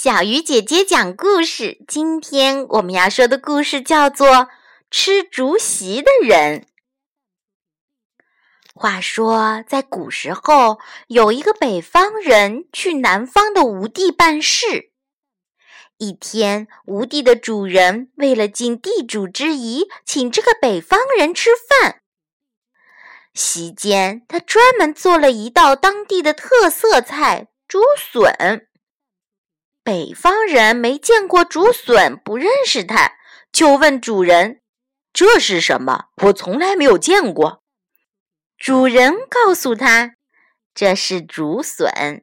小鱼姐姐讲故事。今天我们要说的故事叫做《吃竹席的人》。话说，在古时候，有一个北方人去南方的吴地办事。一天，吴地的主人为了尽地主之谊，请这个北方人吃饭。席间，他专门做了一道当地的特色菜——竹笋。北方人没见过竹笋，不认识它，就问主人：“这是什么？我从来没有见过。”主人告诉他：“这是竹笋。”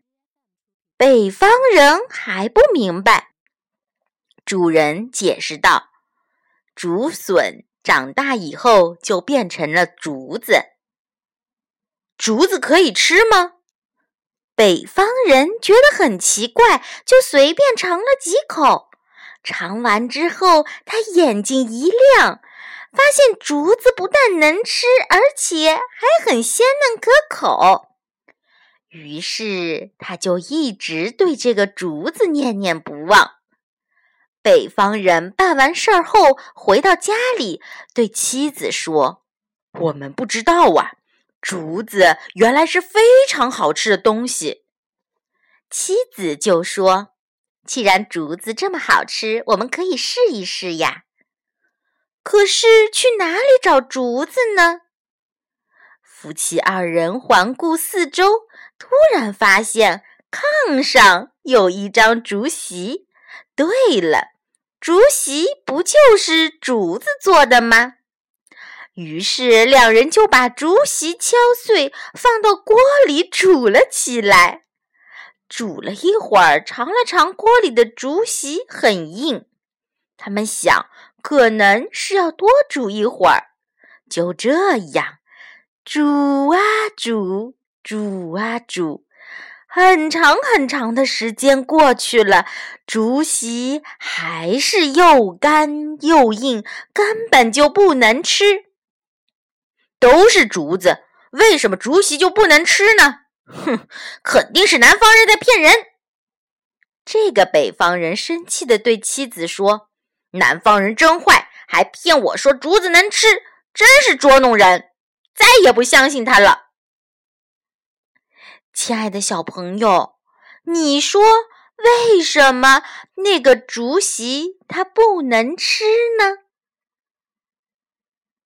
北方人还不明白。主人解释道：“竹笋长大以后就变成了竹子。竹子可以吃吗？”北方人觉得很奇怪，就随便尝了几口。尝完之后，他眼睛一亮，发现竹子不但能吃，而且还很鲜嫩可口。于是，他就一直对这个竹子念念不忘。北方人办完事儿后，回到家里，对妻子说：“我们不知道啊。”竹子原来是非常好吃的东西，妻子就说：“既然竹子这么好吃，我们可以试一试呀。”可是去哪里找竹子呢？夫妻二人环顾四周，突然发现炕上有一张竹席。对了，竹席不就是竹子做的吗？于是，两人就把竹席敲碎，放到锅里煮了起来。煮了一会儿，尝了尝锅里的竹席，很硬。他们想，可能是要多煮一会儿。就这样，煮啊煮，煮啊煮，很长很长的时间过去了，竹席还是又干又硬，根本就不能吃。都是竹子，为什么竹席就不能吃呢？哼，肯定是南方人在骗人。这个北方人生气地对妻子说：“南方人真坏，还骗我说竹子能吃，真是捉弄人！再也不相信他了。”亲爱的小朋友，你说为什么那个竹席它不能吃呢？